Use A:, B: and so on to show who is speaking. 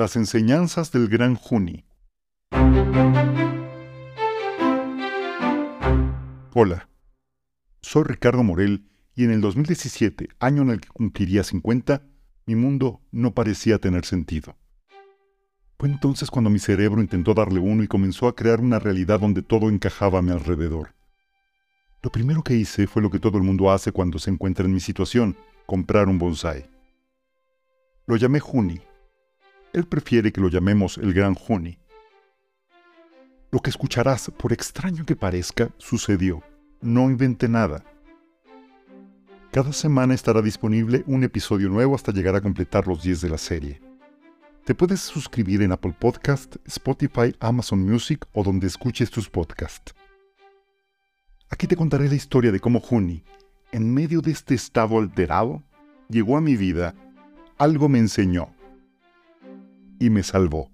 A: Las enseñanzas del gran Juni. Hola, soy Ricardo Morel y en el 2017, año en el que cumpliría 50, mi mundo no parecía tener sentido. Fue entonces cuando mi cerebro intentó darle uno y comenzó a crear una realidad donde todo encajaba a mi alrededor. Lo primero que hice fue lo que todo el mundo hace cuando se encuentra en mi situación, comprar un bonsai. Lo llamé Juni. Él prefiere que lo llamemos el Gran Juni. Lo que escucharás, por extraño que parezca, sucedió. No inventé nada. Cada semana estará disponible un episodio nuevo hasta llegar a completar los 10 de la serie. Te puedes suscribir en Apple Podcast, Spotify, Amazon Music o donde escuches tus podcasts. Aquí te contaré la historia de cómo Juni, en medio de este estado alterado, llegó a mi vida, algo me enseñó y me salvó.